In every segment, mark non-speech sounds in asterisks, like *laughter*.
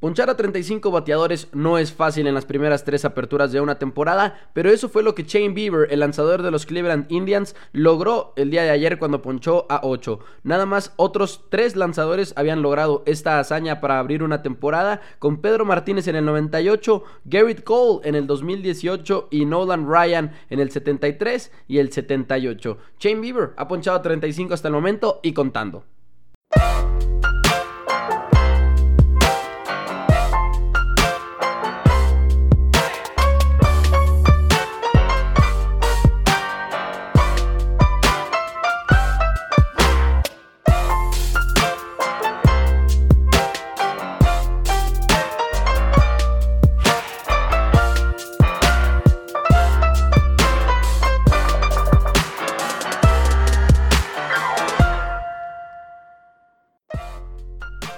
Ponchar a 35 bateadores no es fácil en las primeras tres aperturas de una temporada, pero eso fue lo que Shane Bieber, el lanzador de los Cleveland Indians, logró el día de ayer cuando ponchó a 8. Nada más otros tres lanzadores habían logrado esta hazaña para abrir una temporada, con Pedro Martínez en el 98, Garrett Cole en el 2018 y Nolan Ryan en el 73 y el 78. Shane Bieber ha ponchado a 35 hasta el momento y contando.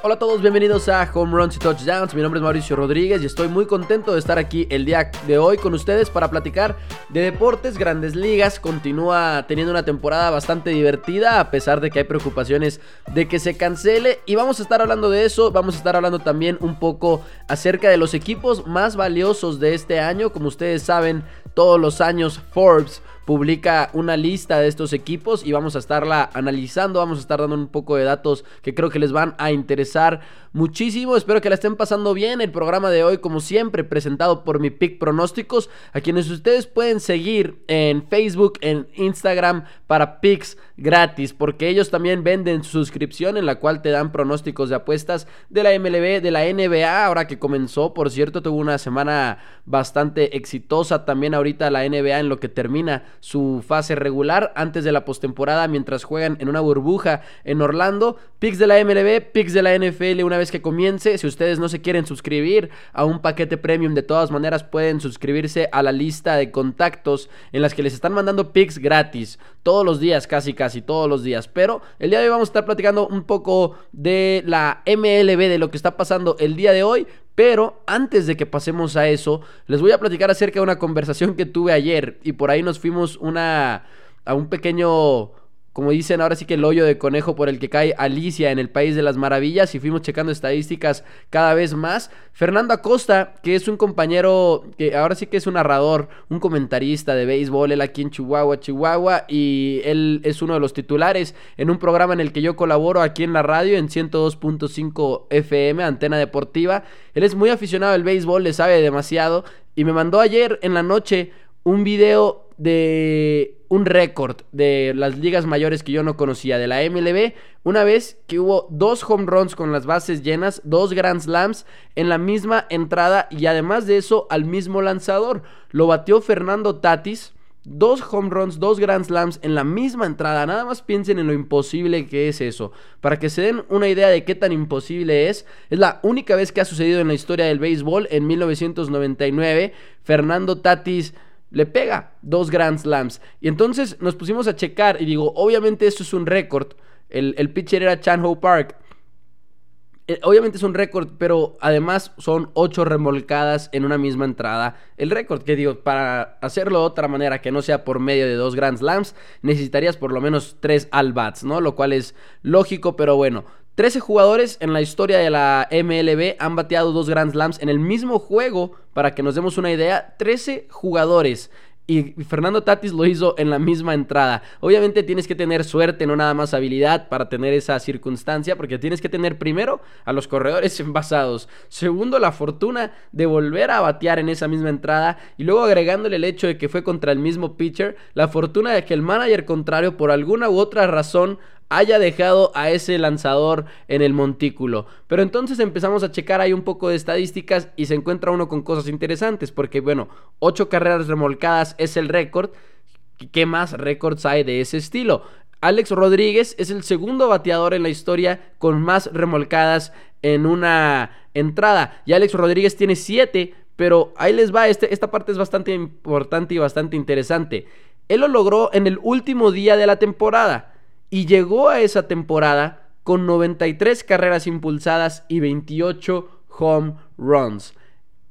Hola a todos, bienvenidos a Home Runs y Touchdowns. Mi nombre es Mauricio Rodríguez y estoy muy contento de estar aquí el día de hoy con ustedes para platicar de deportes, grandes ligas. Continúa teniendo una temporada bastante divertida a pesar de que hay preocupaciones de que se cancele. Y vamos a estar hablando de eso. Vamos a estar hablando también un poco acerca de los equipos más valiosos de este año. Como ustedes saben, todos los años Forbes publica una lista de estos equipos y vamos a estarla analizando, vamos a estar dando un poco de datos que creo que les van a interesar muchísimo. Espero que la estén pasando bien. El programa de hoy, como siempre, presentado por mi Pick Pronósticos, a quienes ustedes pueden seguir en Facebook, en Instagram para picks gratis, porque ellos también venden su suscripción en la cual te dan pronósticos de apuestas de la MLB, de la NBA, ahora que comenzó, por cierto, tuvo una semana bastante exitosa también ahorita la NBA en lo que termina su fase regular antes de la postemporada mientras juegan en una burbuja en Orlando. Picks de la MLB, picks de la NFL una vez que comience. Si ustedes no se quieren suscribir a un paquete premium, de todas maneras pueden suscribirse a la lista de contactos en las que les están mandando picks gratis. Todos los días, casi casi todos los días. Pero el día de hoy vamos a estar platicando un poco de la MLB, de lo que está pasando el día de hoy. Pero antes de que pasemos a eso, les voy a platicar acerca de una conversación que tuve ayer. Y por ahí nos fuimos una, a un pequeño como dicen ahora sí que el hoyo de conejo por el que cae Alicia en el País de las Maravillas y fuimos checando estadísticas cada vez más. Fernando Acosta, que es un compañero que ahora sí que es un narrador, un comentarista de béisbol, él aquí en Chihuahua, Chihuahua, y él es uno de los titulares en un programa en el que yo colaboro aquí en la radio en 102.5 FM, Antena Deportiva. Él es muy aficionado al béisbol, le sabe demasiado y me mandó ayer en la noche un video de un récord de las ligas mayores que yo no conocía, de la MLB, una vez que hubo dos home runs con las bases llenas, dos Grand Slams en la misma entrada y además de eso al mismo lanzador. Lo batió Fernando Tatis. Dos home runs, dos Grand Slams en la misma entrada. Nada más piensen en lo imposible que es eso. Para que se den una idea de qué tan imposible es, es la única vez que ha sucedido en la historia del béisbol. En 1999, Fernando Tatis le pega dos Grand Slams. Y entonces nos pusimos a checar y digo, obviamente esto es un récord. El, el pitcher era Chan Ho Park. Eh, obviamente es un récord, pero además son ocho remolcadas en una misma entrada. El récord, que digo, para hacerlo de otra manera que no sea por medio de dos Grand Slams, necesitarías por lo menos tres al-bats, ¿no? Lo cual es lógico, pero bueno. 13 jugadores en la historia de la MLB han bateado dos Grand Slams en el mismo juego, para que nos demos una idea. 13 jugadores y Fernando Tatis lo hizo en la misma entrada. Obviamente tienes que tener suerte, no nada más habilidad para tener esa circunstancia, porque tienes que tener primero a los corredores *laughs* envasados, segundo la fortuna de volver a batear en esa misma entrada y luego agregándole el hecho de que fue contra el mismo pitcher, la fortuna de que el manager contrario por alguna u otra razón haya dejado a ese lanzador en el montículo. Pero entonces empezamos a checar ahí un poco de estadísticas y se encuentra uno con cosas interesantes, porque bueno, 8 carreras remolcadas es el récord. ¿Qué más récords hay de ese estilo? Alex Rodríguez es el segundo bateador en la historia con más remolcadas en una entrada. Y Alex Rodríguez tiene 7, pero ahí les va, este, esta parte es bastante importante y bastante interesante. Él lo logró en el último día de la temporada y llegó a esa temporada con 93 carreras impulsadas y 28 home runs.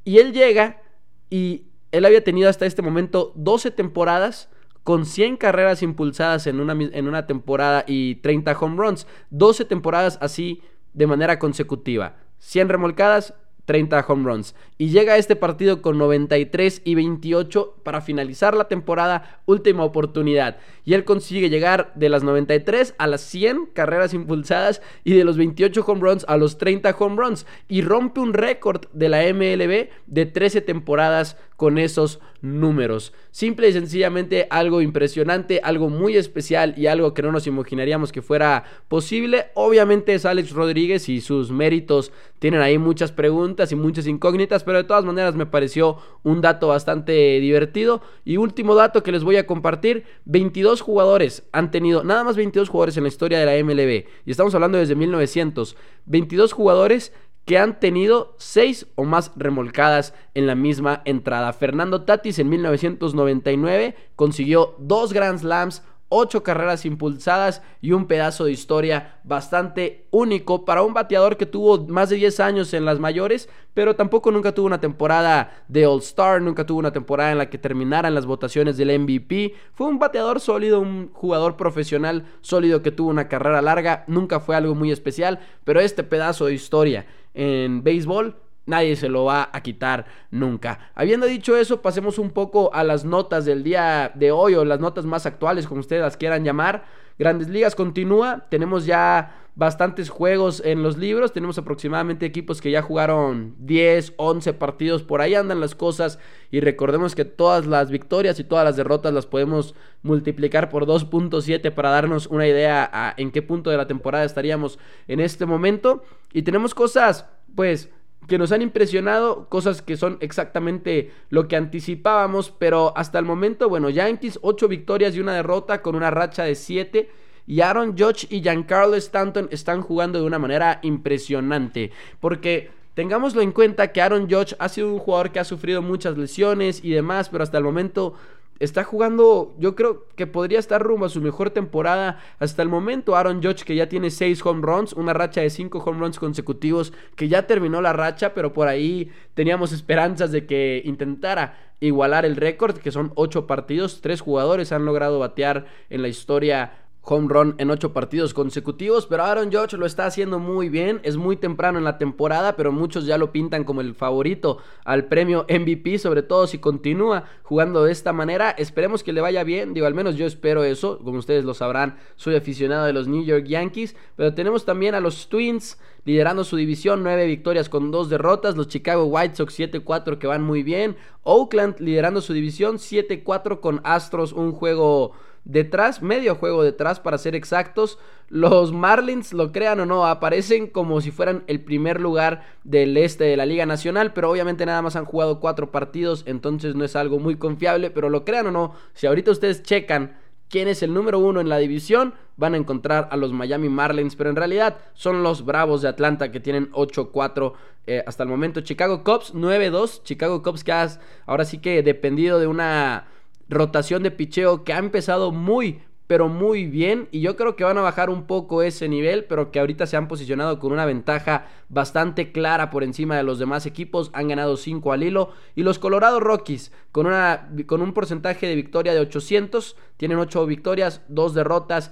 Y él llega y él había tenido hasta este momento 12 temporadas con 100 carreras impulsadas en una, en una temporada y 30 home runs. 12 temporadas así de manera consecutiva. 100 remolcadas, 30 home runs. Y llega a este partido con 93 y 28 para finalizar la temporada, última oportunidad. Y él consigue llegar de las 93 a las 100 carreras impulsadas y de los 28 home runs a los 30 home runs. Y rompe un récord de la MLB de 13 temporadas con esos números. Simple y sencillamente algo impresionante, algo muy especial y algo que no nos imaginaríamos que fuera posible. Obviamente es Alex Rodríguez y sus méritos tienen ahí muchas preguntas y muchas incógnitas, pero de todas maneras me pareció un dato bastante divertido. Y último dato que les voy a compartir, 22 jugadores han tenido, nada más 22 jugadores en la historia de la MLB, y estamos hablando desde 1900, 22 jugadores que han tenido seis o más remolcadas en la misma entrada. Fernando Tatis en 1999 consiguió dos Grand Slams, ocho carreras impulsadas y un pedazo de historia bastante único para un bateador que tuvo más de 10 años en las mayores, pero tampoco nunca tuvo una temporada de All Star, nunca tuvo una temporada en la que terminaran las votaciones del MVP. Fue un bateador sólido, un jugador profesional sólido que tuvo una carrera larga, nunca fue algo muy especial, pero este pedazo de historia en béisbol nadie se lo va a quitar nunca. Habiendo dicho eso, pasemos un poco a las notas del día de hoy o las notas más actuales, como ustedes las quieran llamar. Grandes Ligas continúa, tenemos ya bastantes juegos en los libros, tenemos aproximadamente equipos que ya jugaron 10, 11 partidos, por ahí andan las cosas. Y recordemos que todas las victorias y todas las derrotas las podemos multiplicar por 2.7 para darnos una idea a en qué punto de la temporada estaríamos en este momento. Y tenemos cosas pues que nos han impresionado, cosas que son exactamente lo que anticipábamos, pero hasta el momento, bueno, Yankees 8 victorias y una derrota con una racha de 7 y Aaron Judge y Giancarlo Stanton están jugando de una manera impresionante. Porque tengámoslo en cuenta que Aaron Judge ha sido un jugador que ha sufrido muchas lesiones y demás, pero hasta el momento está jugando, yo creo que podría estar rumbo a su mejor temporada hasta el momento. Aaron Judge que ya tiene 6 home runs, una racha de 5 home runs consecutivos, que ya terminó la racha, pero por ahí teníamos esperanzas de que intentara igualar el récord, que son 8 partidos, 3 jugadores han logrado batear en la historia home run en ocho partidos consecutivos, pero Aaron Judge lo está haciendo muy bien, es muy temprano en la temporada, pero muchos ya lo pintan como el favorito al premio MVP, sobre todo si continúa jugando de esta manera, esperemos que le vaya bien, digo, al menos yo espero eso, como ustedes lo sabrán, soy aficionado de los New York Yankees, pero tenemos también a los Twins liderando su división, nueve victorias con dos derrotas, los Chicago White Sox 7-4 que van muy bien, Oakland liderando su división 7-4 con Astros, un juego detrás, medio juego detrás para ser exactos. Los Marlins, lo crean o no, aparecen como si fueran el primer lugar del este de la Liga Nacional, pero obviamente nada más han jugado cuatro partidos, entonces no es algo muy confiable, pero lo crean o no, si ahorita ustedes checan quién es el número uno en la división, van a encontrar a los Miami Marlins, pero en realidad son los Bravos de Atlanta que tienen 8-4 eh, hasta el momento. Chicago Cubs 9-2, Chicago Cubs que has ahora sí que dependido de una rotación de picheo que ha empezado muy, pero muy bien. Y yo creo que van a bajar un poco ese nivel, pero que ahorita se han posicionado con una ventaja bastante clara por encima de los demás equipos. Han ganado 5 al hilo. Y los Colorado Rockies, con, una, con un porcentaje de victoria de 800, tienen 8 victorias, 2 derrotas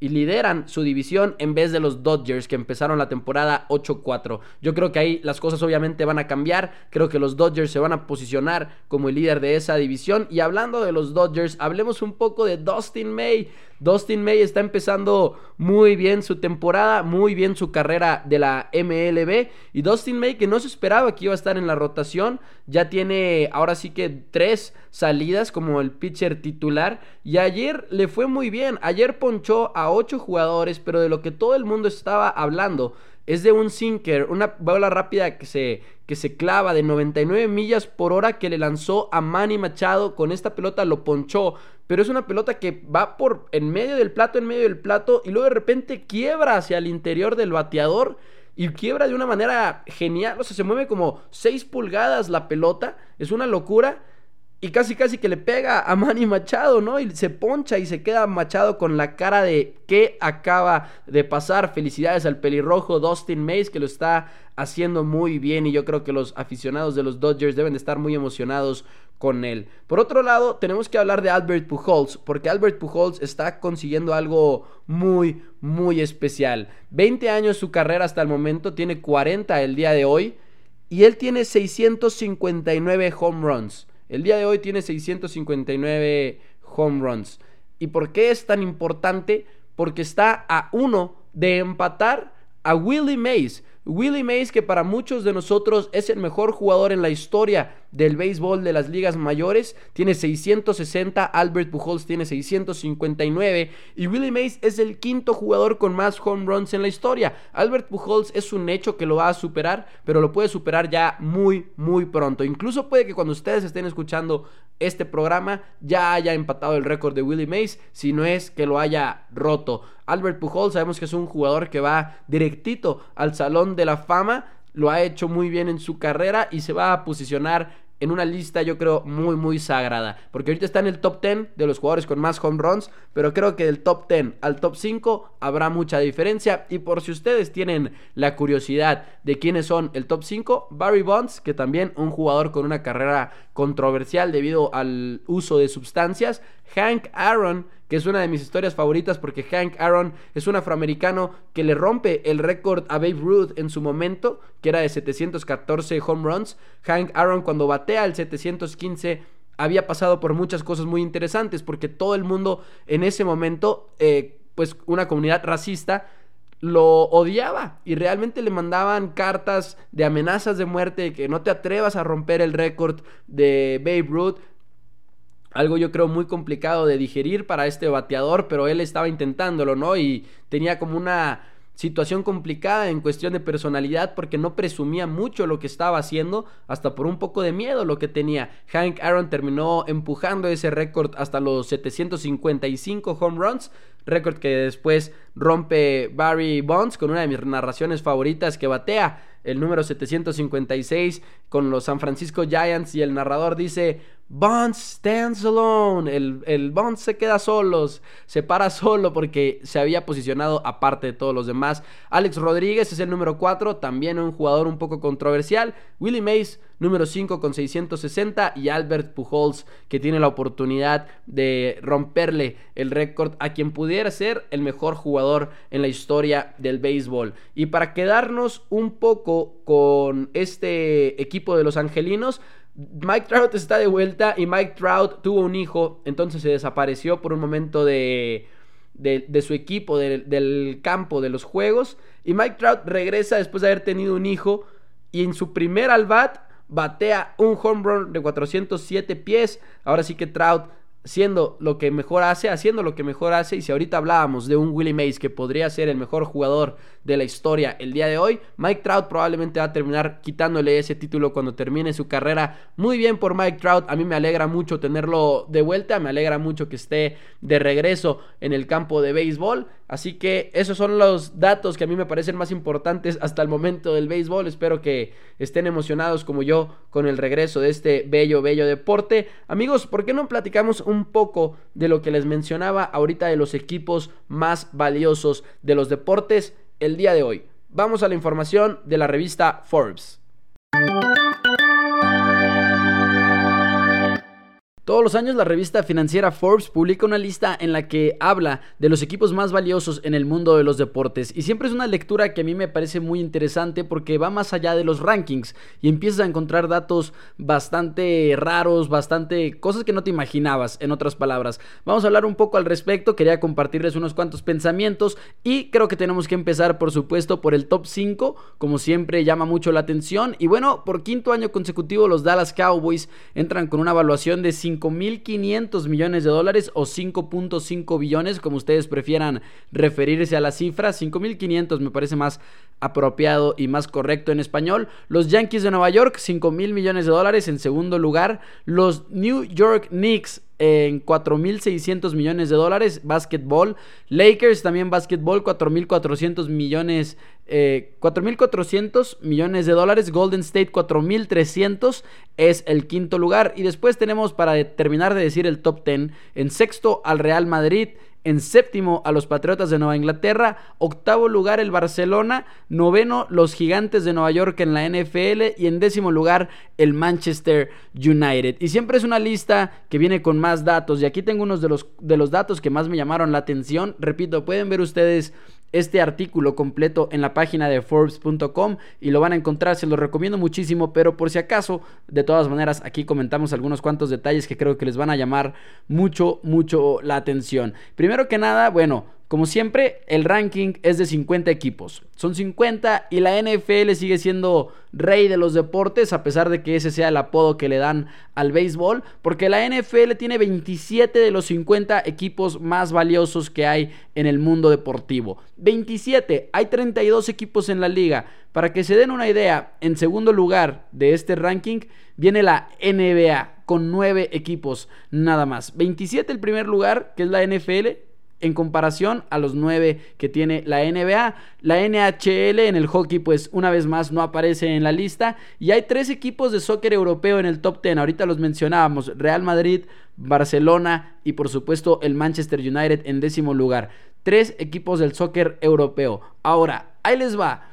y lideran su división en vez de los Dodgers que empezaron la temporada 8-4. Yo creo que ahí las cosas obviamente van a cambiar. Creo que los Dodgers se van a posicionar como el líder de esa división. Y hablando de los Dodgers, hablemos un poco de Dustin May. Dustin May está empezando muy bien su temporada, muy bien su carrera de la MLB. Y Dustin May, que no se esperaba que iba a estar en la rotación, ya tiene ahora sí que tres salidas como el pitcher titular. Y ayer le fue muy bien. Ayer ponchó a ocho jugadores, pero de lo que todo el mundo estaba hablando es de un sinker, una bola rápida que se, que se clava de 99 millas por hora que le lanzó a Manny Machado. Con esta pelota lo ponchó, pero es una pelota que va por en medio del plato, en medio del plato, y luego de repente quiebra hacia el interior del bateador. Y quiebra de una manera genial, o sea, se mueve como 6 pulgadas la pelota, es una locura. Y casi casi que le pega a Manny Machado, ¿no? Y se poncha y se queda Machado con la cara de qué acaba de pasar. Felicidades al pelirrojo Dustin Mays que lo está haciendo muy bien y yo creo que los aficionados de los Dodgers deben de estar muy emocionados con él. Por otro lado, tenemos que hablar de Albert Pujols, porque Albert Pujols está consiguiendo algo muy, muy especial. 20 años su carrera hasta el momento, tiene 40 el día de hoy y él tiene 659 home runs. El día de hoy tiene 659 home runs. ¿Y por qué es tan importante? Porque está a uno de empatar a Willie Mays. Willie Mays, que para muchos de nosotros es el mejor jugador en la historia del béisbol de las ligas mayores, tiene 660, Albert Pujols tiene 659 y Willie Mays es el quinto jugador con más home runs en la historia. Albert Pujols es un hecho que lo va a superar, pero lo puede superar ya muy, muy pronto. Incluso puede que cuando ustedes estén escuchando este programa ya haya empatado el récord de Willie Mays, si no es que lo haya roto. Albert Pujols sabemos que es un jugador que va directito al Salón de la Fama, lo ha hecho muy bien en su carrera y se va a posicionar en una lista yo creo muy muy sagrada, porque ahorita está en el top 10 de los jugadores con más home runs, pero creo que del top 10 al top 5 habrá mucha diferencia. Y por si ustedes tienen la curiosidad de quiénes son el top 5, Barry Bonds, que también un jugador con una carrera controversial debido al uso de sustancias, Hank Aaron, que es una de mis historias favoritas porque Hank Aaron es un afroamericano que le rompe el récord a Babe Ruth en su momento, que era de 714 home runs. Hank Aaron cuando batea el 715 había pasado por muchas cosas muy interesantes porque todo el mundo en ese momento, eh, pues una comunidad racista, lo odiaba y realmente le mandaban cartas de amenazas de muerte, que no te atrevas a romper el récord de Babe Ruth algo yo creo muy complicado de digerir para este bateador, pero él estaba intentándolo, ¿no? Y tenía como una situación complicada en cuestión de personalidad porque no presumía mucho lo que estaba haciendo, hasta por un poco de miedo lo que tenía. Hank Aaron terminó empujando ese récord hasta los 755 home runs, récord que después rompe Barry Bonds con una de mis narraciones favoritas que batea el número 756 con los San Francisco Giants y el narrador dice Bonds stands alone. El, el Bonds se queda solo, se para solo porque se había posicionado aparte de todos los demás. Alex Rodríguez es el número 4, también un jugador un poco controversial. Willie Mays, número 5 con 660. Y Albert Pujols, que tiene la oportunidad de romperle el récord a quien pudiera ser el mejor jugador en la historia del béisbol. Y para quedarnos un poco con este equipo de los angelinos, Mike Trout está de vuelta y Mike Trout tuvo un hijo, entonces se desapareció por un momento de, de, su equipo, del campo, de los juegos. Y Mike Trout regresa después de haber tenido un hijo y en su primer al bat batea un home run de 407 pies. Ahora sí que Trout siendo lo que mejor hace, haciendo lo que mejor hace. Y si ahorita hablábamos de un Willie Mays que podría ser el mejor jugador de la historia el día de hoy, Mike Trout probablemente va a terminar quitándole ese título cuando termine su carrera. Muy bien por Mike Trout, a mí me alegra mucho tenerlo de vuelta, me alegra mucho que esté de regreso en el campo de béisbol. Así que esos son los datos que a mí me parecen más importantes hasta el momento del béisbol. Espero que estén emocionados como yo con el regreso de este bello, bello deporte. Amigos, ¿por qué no platicamos un poco de lo que les mencionaba ahorita de los equipos más valiosos de los deportes el día de hoy? Vamos a la información de la revista Forbes. Todos los años la revista financiera Forbes publica una lista en la que habla de los equipos más valiosos en el mundo de los deportes y siempre es una lectura que a mí me parece muy interesante porque va más allá de los rankings y empiezas a encontrar datos bastante raros, bastante cosas que no te imaginabas, en otras palabras. Vamos a hablar un poco al respecto, quería compartirles unos cuantos pensamientos y creo que tenemos que empezar por supuesto por el top 5, como siempre llama mucho la atención y bueno, por quinto año consecutivo los Dallas Cowboys entran con una evaluación de 5 5.500 millones de dólares o 5.5 billones, como ustedes prefieran referirse a la cifra. 5.500 me parece más apropiado y más correcto en español. Los Yankees de Nueva York, 5.000 millones de dólares en segundo lugar. Los New York Knicks en 4.600 millones de dólares, básquetbol. Lakers también básquetbol, 4.400 millones, 4.400 eh, millones de dólares. Golden State, 4.300 es el quinto lugar. Y después tenemos, para terminar de decir el top 10, en sexto al Real Madrid. En séptimo a los Patriotas de Nueva Inglaterra. Octavo lugar el Barcelona. Noveno los Gigantes de Nueva York en la NFL. Y en décimo lugar el Manchester United. Y siempre es una lista que viene con más datos. Y aquí tengo unos de los, de los datos que más me llamaron la atención. Repito, pueden ver ustedes este artículo completo en la página de Forbes.com y lo van a encontrar, se lo recomiendo muchísimo, pero por si acaso, de todas maneras, aquí comentamos algunos cuantos detalles que creo que les van a llamar mucho, mucho la atención. Primero que nada, bueno, como siempre, el ranking es de 50 equipos. Son 50 y la NFL sigue siendo rey de los deportes, a pesar de que ese sea el apodo que le dan al béisbol, porque la NFL tiene 27 de los 50 equipos más valiosos que hay en el mundo deportivo. 27, hay 32 equipos en la liga. Para que se den una idea, en segundo lugar de este ranking viene la NBA con 9 equipos nada más. 27 el primer lugar, que es la NFL, en comparación a los nueve que tiene la NBA. La NHL en el hockey, pues una vez más no aparece en la lista. Y hay tres equipos de soccer europeo en el top 10. Ahorita los mencionábamos: Real Madrid, Barcelona y por supuesto el Manchester United en décimo lugar. Tres equipos del soccer europeo. Ahora, ahí les va.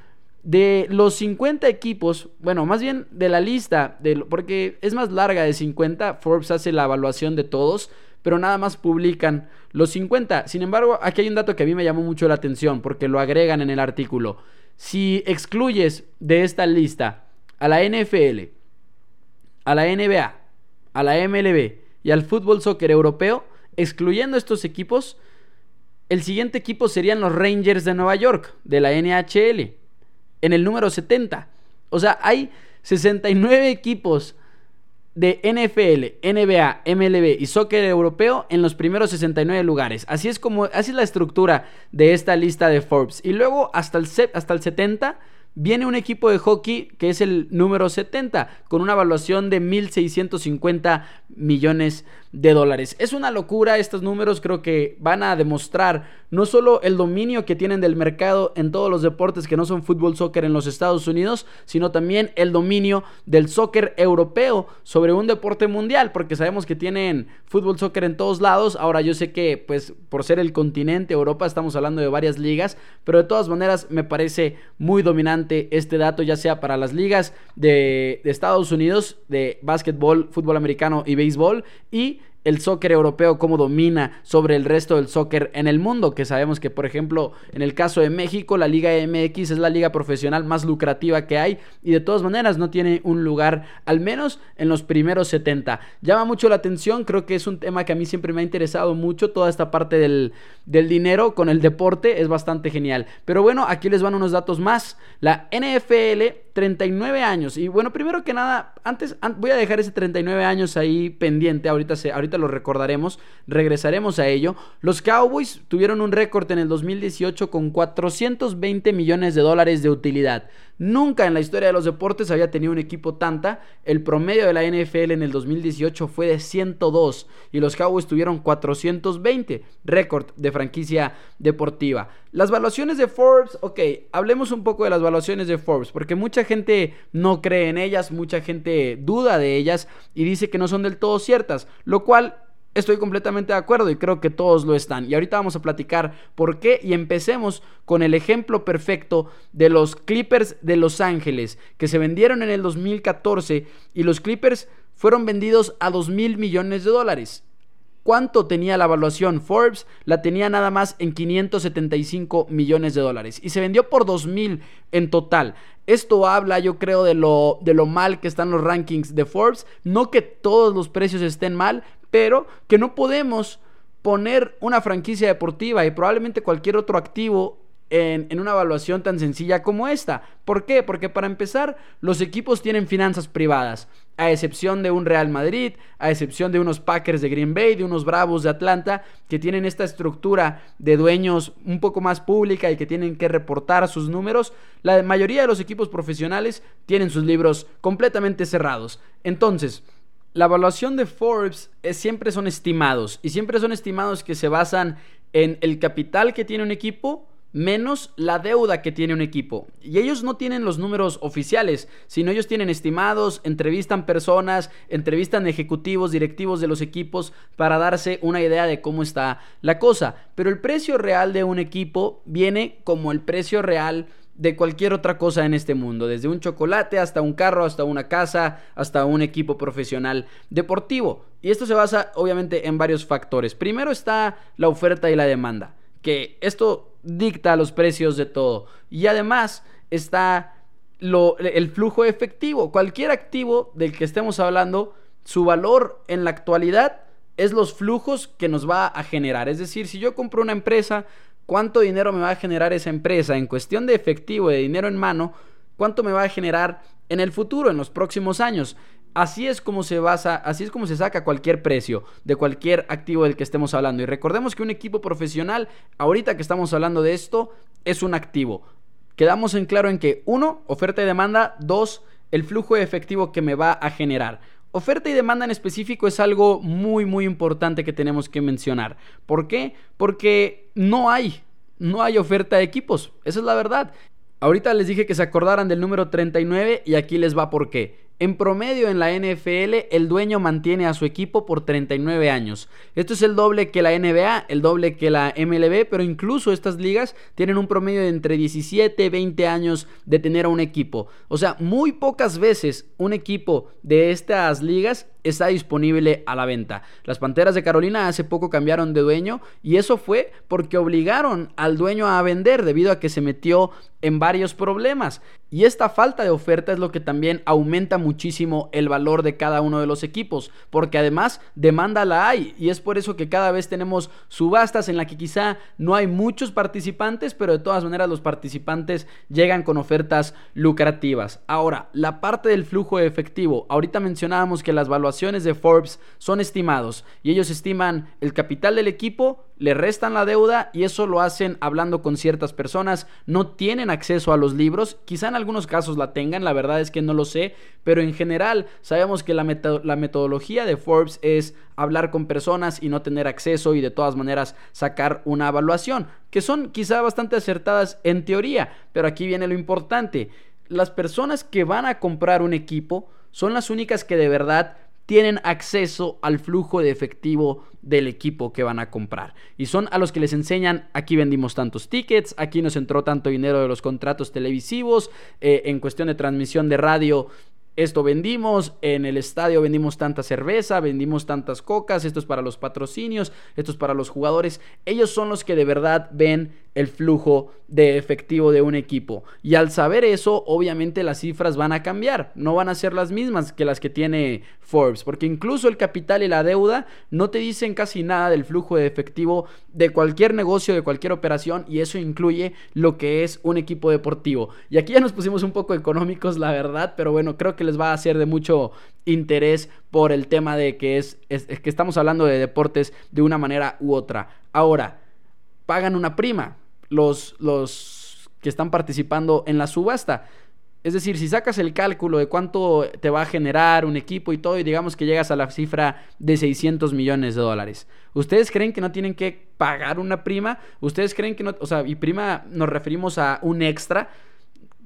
De los 50 equipos, bueno, más bien de la lista, de, porque es más larga de 50, Forbes hace la evaluación de todos pero nada más publican los 50. Sin embargo, aquí hay un dato que a mí me llamó mucho la atención porque lo agregan en el artículo. Si excluyes de esta lista a la NFL, a la NBA, a la MLB y al fútbol soccer europeo, excluyendo estos equipos, el siguiente equipo serían los Rangers de Nueva York, de la NHL, en el número 70. O sea, hay 69 equipos de NFL, NBA, MLB y soccer europeo en los primeros 69 lugares. Así es como así es la estructura de esta lista de Forbes. Y luego hasta el hasta el 70 viene un equipo de hockey que es el número 70 con una evaluación de 1650 millones de dólares. Es una locura estos números, creo que van a demostrar no solo el dominio que tienen del mercado en todos los deportes que no son fútbol, soccer en los Estados Unidos, sino también el dominio del soccer europeo sobre un deporte mundial, porque sabemos que tienen fútbol, soccer en todos lados. Ahora yo sé que pues por ser el continente Europa estamos hablando de varias ligas, pero de todas maneras me parece muy dominante este dato, ya sea para las ligas de, de Estados Unidos de básquetbol, fútbol americano y béisbol y el soccer europeo cómo domina sobre el resto del soccer en el mundo, que sabemos que por ejemplo en el caso de México la Liga MX es la liga profesional más lucrativa que hay y de todas maneras no tiene un lugar al menos en los primeros 70. Llama mucho la atención, creo que es un tema que a mí siempre me ha interesado mucho, toda esta parte del, del dinero con el deporte es bastante genial. Pero bueno, aquí les van unos datos más. La NFL 39 años. Y bueno, primero que nada, antes voy a dejar ese 39 años ahí pendiente. Ahorita, se, ahorita lo recordaremos. Regresaremos a ello. Los Cowboys tuvieron un récord en el 2018 con 420 millones de dólares de utilidad. Nunca en la historia de los deportes había tenido un equipo tanta. El promedio de la NFL en el 2018 fue de 102 y los Cowboys tuvieron 420, récord de franquicia deportiva. Las valuaciones de Forbes, ok, hablemos un poco de las valuaciones de Forbes, porque mucha gente no cree en ellas, mucha gente duda de ellas y dice que no son del todo ciertas, lo cual Estoy completamente de acuerdo y creo que todos lo están. Y ahorita vamos a platicar por qué y empecemos con el ejemplo perfecto de los Clippers de Los Ángeles que se vendieron en el 2014 y los Clippers fueron vendidos a 2 mil millones de dólares. ¿Cuánto tenía la evaluación Forbes? La tenía nada más en 575 millones de dólares y se vendió por 2 mil en total. Esto habla, yo creo, de lo, de lo mal que están los rankings de Forbes. No que todos los precios estén mal, pero que no podemos poner una franquicia deportiva y probablemente cualquier otro activo en, en, una evaluación tan sencilla como esta. ¿Por qué? Porque para empezar, los equipos tienen finanzas privadas, a excepción de un Real Madrid, a excepción de unos Packers de Green Bay, de unos Bravos de Atlanta, que tienen esta estructura de dueños un poco más pública y que tienen que reportar sus números. La mayoría de los equipos profesionales tienen sus libros completamente cerrados. Entonces, la evaluación de Forbes es, siempre son estimados y siempre son estimados que se basan en el capital que tiene un equipo menos la deuda que tiene un equipo. Y ellos no tienen los números oficiales, sino ellos tienen estimados, entrevistan personas, entrevistan ejecutivos, directivos de los equipos para darse una idea de cómo está la cosa. Pero el precio real de un equipo viene como el precio real de cualquier otra cosa en este mundo, desde un chocolate hasta un carro, hasta una casa, hasta un equipo profesional deportivo. Y esto se basa obviamente en varios factores. Primero está la oferta y la demanda. que esto dicta los precios de todo. Y además está lo, el flujo efectivo. Cualquier activo del que estemos hablando, su valor en la actualidad es los flujos que nos va a generar. Es decir, si yo compro una empresa, ¿cuánto dinero me va a generar esa empresa en cuestión de efectivo, de dinero en mano? ¿Cuánto me va a generar en el futuro, en los próximos años? Así es como se basa, así es como se saca cualquier precio de cualquier activo del que estemos hablando. Y recordemos que un equipo profesional, ahorita que estamos hablando de esto, es un activo. Quedamos en claro en que, uno, oferta y demanda, dos, el flujo de efectivo que me va a generar. Oferta y demanda en específico es algo muy muy importante que tenemos que mencionar. ¿Por qué? Porque no hay, no hay oferta de equipos. Esa es la verdad. Ahorita les dije que se acordaran del número 39 y aquí les va por qué. En promedio en la NFL, el dueño mantiene a su equipo por 39 años. Esto es el doble que la NBA, el doble que la MLB, pero incluso estas ligas tienen un promedio de entre 17 y 20 años de tener a un equipo. O sea, muy pocas veces un equipo de estas ligas está disponible a la venta. Las Panteras de Carolina hace poco cambiaron de dueño y eso fue porque obligaron al dueño a vender debido a que se metió en varios problemas. Y esta falta de oferta es lo que también aumenta muchísimo el valor de cada uno de los equipos, porque además demanda la hay y es por eso que cada vez tenemos subastas en la que quizá no hay muchos participantes, pero de todas maneras los participantes llegan con ofertas lucrativas. Ahora, la parte del flujo de efectivo, ahorita mencionábamos que las valuaciones de Forbes son estimados y ellos estiman el capital del equipo le restan la deuda y eso lo hacen hablando con ciertas personas, no tienen acceso a los libros, quizá en algunos casos la tengan, la verdad es que no lo sé, pero en general sabemos que la, la metodología de Forbes es hablar con personas y no tener acceso y de todas maneras sacar una evaluación, que son quizá bastante acertadas en teoría, pero aquí viene lo importante, las personas que van a comprar un equipo son las únicas que de verdad tienen acceso al flujo de efectivo del equipo que van a comprar. Y son a los que les enseñan, aquí vendimos tantos tickets, aquí nos entró tanto dinero de los contratos televisivos, eh, en cuestión de transmisión de radio esto vendimos, en el estadio vendimos tanta cerveza, vendimos tantas cocas, esto es para los patrocinios, esto es para los jugadores. Ellos son los que de verdad ven el flujo de efectivo de un equipo. Y al saber eso, obviamente las cifras van a cambiar, no van a ser las mismas que las que tiene Forbes, porque incluso el capital y la deuda no te dicen casi nada del flujo de efectivo de cualquier negocio, de cualquier operación, y eso incluye lo que es un equipo deportivo. Y aquí ya nos pusimos un poco económicos, la verdad, pero bueno, creo que les va a ser de mucho interés por el tema de que es, que estamos hablando de deportes de una manera u otra. Ahora, pagan una prima los, los que están participando en la subasta. Es decir, si sacas el cálculo de cuánto te va a generar un equipo y todo, y digamos que llegas a la cifra de 600 millones de dólares, ¿ustedes creen que no tienen que pagar una prima? ¿Ustedes creen que no, o sea, y prima nos referimos a un extra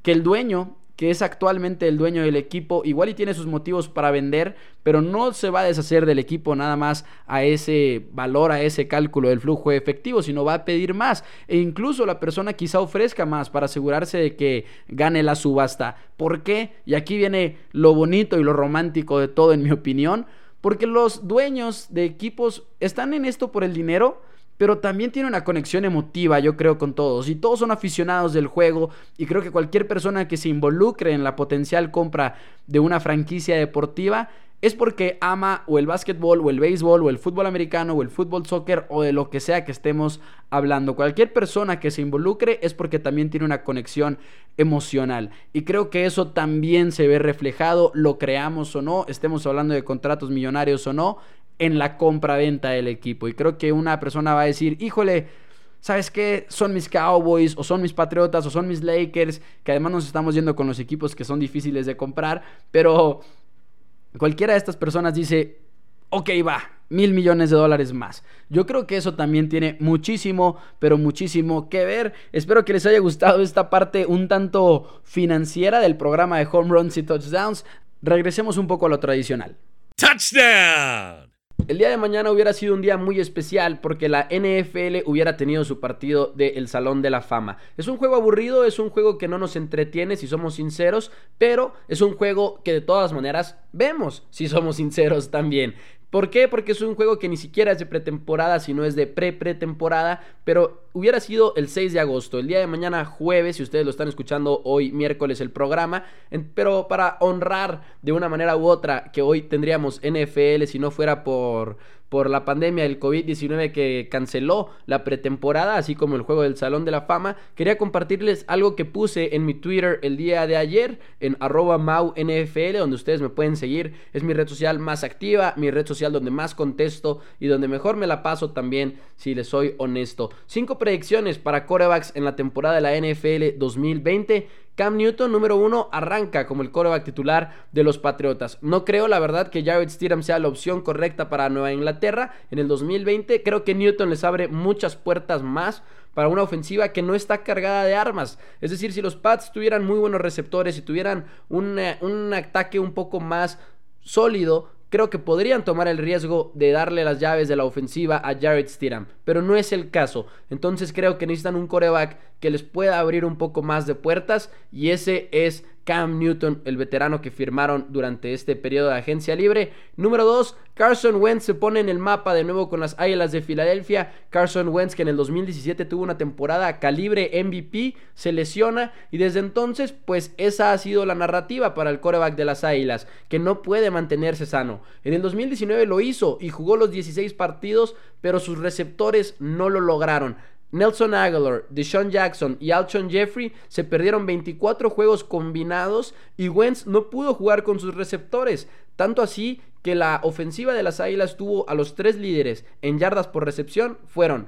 que el dueño que es actualmente el dueño del equipo, igual y tiene sus motivos para vender, pero no se va a deshacer del equipo nada más a ese valor, a ese cálculo del flujo efectivo, sino va a pedir más. E incluso la persona quizá ofrezca más para asegurarse de que gane la subasta. ¿Por qué? Y aquí viene lo bonito y lo romántico de todo, en mi opinión. Porque los dueños de equipos están en esto por el dinero, pero también tiene una conexión emotiva, yo creo, con todos. Y todos son aficionados del juego y creo que cualquier persona que se involucre en la potencial compra de una franquicia deportiva es porque ama o el básquetbol o el béisbol o el fútbol americano o el fútbol soccer o de lo que sea que estemos hablando. Cualquier persona que se involucre es porque también tiene una conexión emocional. Y creo que eso también se ve reflejado, lo creamos o no, estemos hablando de contratos millonarios o no, en la compra-venta del equipo. Y creo que una persona va a decir, híjole, ¿sabes qué? Son mis Cowboys, o son mis Patriotas, o son mis Lakers, que además nos estamos yendo con los equipos que son difíciles de comprar, pero cualquiera de estas personas dice, ok, va, mil millones de dólares más. Yo creo que eso también tiene muchísimo, pero muchísimo que ver. Espero que les haya gustado esta parte un tanto financiera del programa de Home Runs y Touchdowns. Regresemos un poco a lo tradicional. Touchdown. El día de mañana hubiera sido un día muy especial porque la NFL hubiera tenido su partido del Salón de la Fama. Es un juego aburrido, es un juego que no nos entretiene si somos sinceros, pero es un juego que de todas maneras vemos si somos sinceros también. ¿Por qué? Porque es un juego que ni siquiera es de pretemporada, sino es de pre-pretemporada, pero hubiera sido el 6 de agosto, el día de mañana jueves, si ustedes lo están escuchando hoy miércoles el programa, pero para honrar de una manera u otra que hoy tendríamos NFL si no fuera por por la pandemia del COVID-19 que canceló la pretemporada, así como el juego del Salón de la Fama, quería compartirles algo que puse en mi Twitter el día de ayer, en arroba MauNFL, donde ustedes me pueden seguir. Es mi red social más activa, mi red social donde más contesto y donde mejor me la paso también, si les soy honesto. Cinco predicciones para corebacks en la temporada de la NFL 2020. Cam Newton, número uno, arranca como el coreback titular de los Patriotas. No creo, la verdad, que Jared Stidham sea la opción correcta para Nueva Inglaterra en el 2020. Creo que Newton les abre muchas puertas más para una ofensiva que no está cargada de armas. Es decir, si los Pats tuvieran muy buenos receptores, y tuvieran un, eh, un ataque un poco más sólido, creo que podrían tomar el riesgo de darle las llaves de la ofensiva a Jared Stidham, pero no es el caso. Entonces creo que necesitan un coreback que les pueda abrir un poco más de puertas y ese es Cam Newton, el veterano que firmaron durante este periodo de agencia libre. Número 2, Carson Wentz se pone en el mapa de nuevo con las Águilas de Filadelfia. Carson Wentz que en el 2017 tuvo una temporada calibre MVP, se lesiona y desde entonces pues esa ha sido la narrativa para el coreback de las Águilas, que no puede mantenerse sano. En el 2019 lo hizo y jugó los 16 partidos, pero sus receptores no lo lograron. Nelson Aguilar, Deshaun Jackson y Alshon Jeffrey se perdieron 24 juegos combinados y Wentz no pudo jugar con sus receptores. Tanto así que la ofensiva de las Águilas tuvo a los tres líderes en yardas por recepción fueron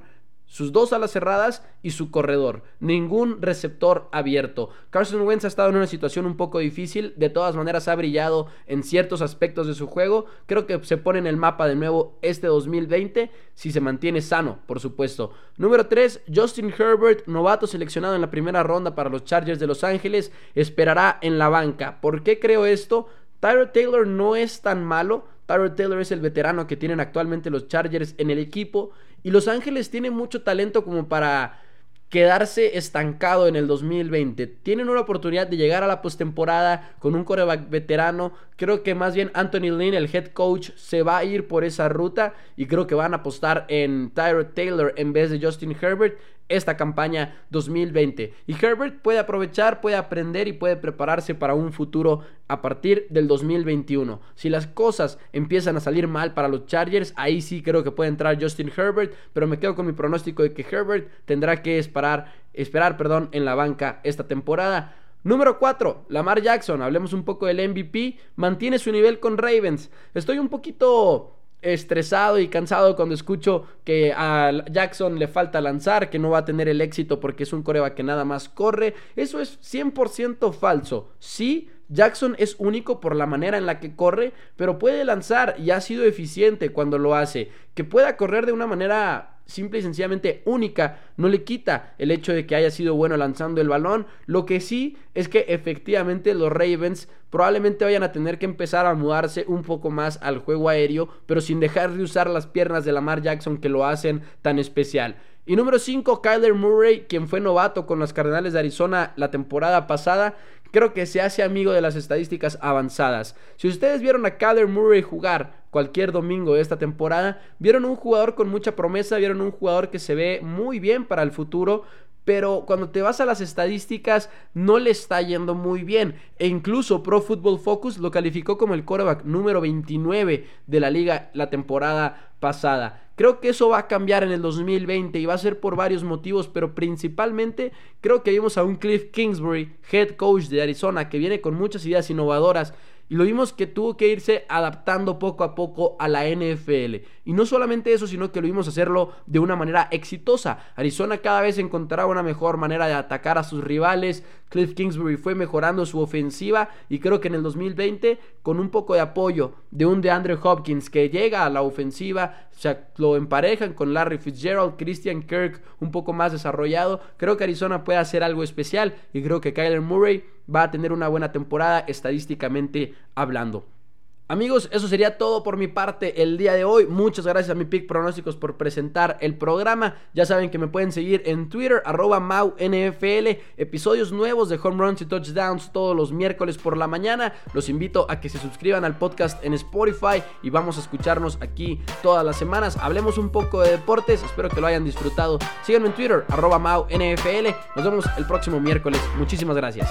sus dos alas cerradas y su corredor. Ningún receptor abierto. Carson Wentz ha estado en una situación un poco difícil. De todas maneras ha brillado en ciertos aspectos de su juego. Creo que se pone en el mapa de nuevo este 2020 si se mantiene sano, por supuesto. Número 3, Justin Herbert, novato seleccionado en la primera ronda para los Chargers de Los Ángeles, esperará en la banca. ¿Por qué creo esto? Tyler Taylor no es tan malo. Tyler Taylor es el veterano que tienen actualmente los Chargers en el equipo y Los Ángeles tiene mucho talento como para quedarse estancado en el 2020. Tienen una oportunidad de llegar a la postemporada con un coreback veterano. Creo que más bien Anthony Lynn, el head coach, se va a ir por esa ruta y creo que van a apostar en Tyrod Taylor en vez de Justin Herbert esta campaña 2020. Y Herbert puede aprovechar, puede aprender y puede prepararse para un futuro a partir del 2021. Si las cosas empiezan a salir mal para los Chargers, ahí sí creo que puede entrar Justin Herbert, pero me quedo con mi pronóstico de que Herbert tendrá que esperar, esperar perdón, en la banca esta temporada. Número 4, Lamar Jackson. Hablemos un poco del MVP. Mantiene su nivel con Ravens. Estoy un poquito estresado y cansado cuando escucho que a Jackson le falta lanzar, que no va a tener el éxito porque es un coreba que nada más corre. Eso es 100% falso. Sí, Jackson es único por la manera en la que corre, pero puede lanzar y ha sido eficiente cuando lo hace. Que pueda correr de una manera simple y sencillamente única, no le quita el hecho de que haya sido bueno lanzando el balón. Lo que sí es que efectivamente los Ravens probablemente vayan a tener que empezar a mudarse un poco más al juego aéreo, pero sin dejar de usar las piernas de Lamar Jackson que lo hacen tan especial. Y número 5, Kyler Murray, quien fue novato con los Cardenales de Arizona la temporada pasada, creo que se hace amigo de las estadísticas avanzadas. Si ustedes vieron a Kyler Murray jugar cualquier domingo de esta temporada. Vieron un jugador con mucha promesa, vieron un jugador que se ve muy bien para el futuro, pero cuando te vas a las estadísticas no le está yendo muy bien. E incluso Pro Football Focus lo calificó como el quarterback número 29 de la liga la temporada pasada. Creo que eso va a cambiar en el 2020 y va a ser por varios motivos, pero principalmente creo que vimos a un Cliff Kingsbury, head coach de Arizona, que viene con muchas ideas innovadoras y lo vimos que tuvo que irse adaptando poco a poco a la NFL. Y no solamente eso, sino que lo vimos hacerlo de una manera exitosa. Arizona cada vez encontraba una mejor manera de atacar a sus rivales. Cliff Kingsbury fue mejorando su ofensiva y creo que en el 2020, con un poco de apoyo de un de Andrew Hopkins que llega a la ofensiva, o lo emparejan con Larry Fitzgerald, Christian Kirk un poco más desarrollado, creo que Arizona puede hacer algo especial y creo que Kyler Murray va a tener una buena temporada estadísticamente hablando. Amigos, eso sería todo por mi parte el día de hoy. Muchas gracias a mi Pick Pronósticos por presentar el programa. Ya saben que me pueden seguir en Twitter, arroba MauNFL. Episodios nuevos de Home Runs y Touchdowns todos los miércoles por la mañana. Los invito a que se suscriban al podcast en Spotify y vamos a escucharnos aquí todas las semanas. Hablemos un poco de deportes. Espero que lo hayan disfrutado. Síganme en Twitter, arroba MauNFL. Nos vemos el próximo miércoles. Muchísimas gracias.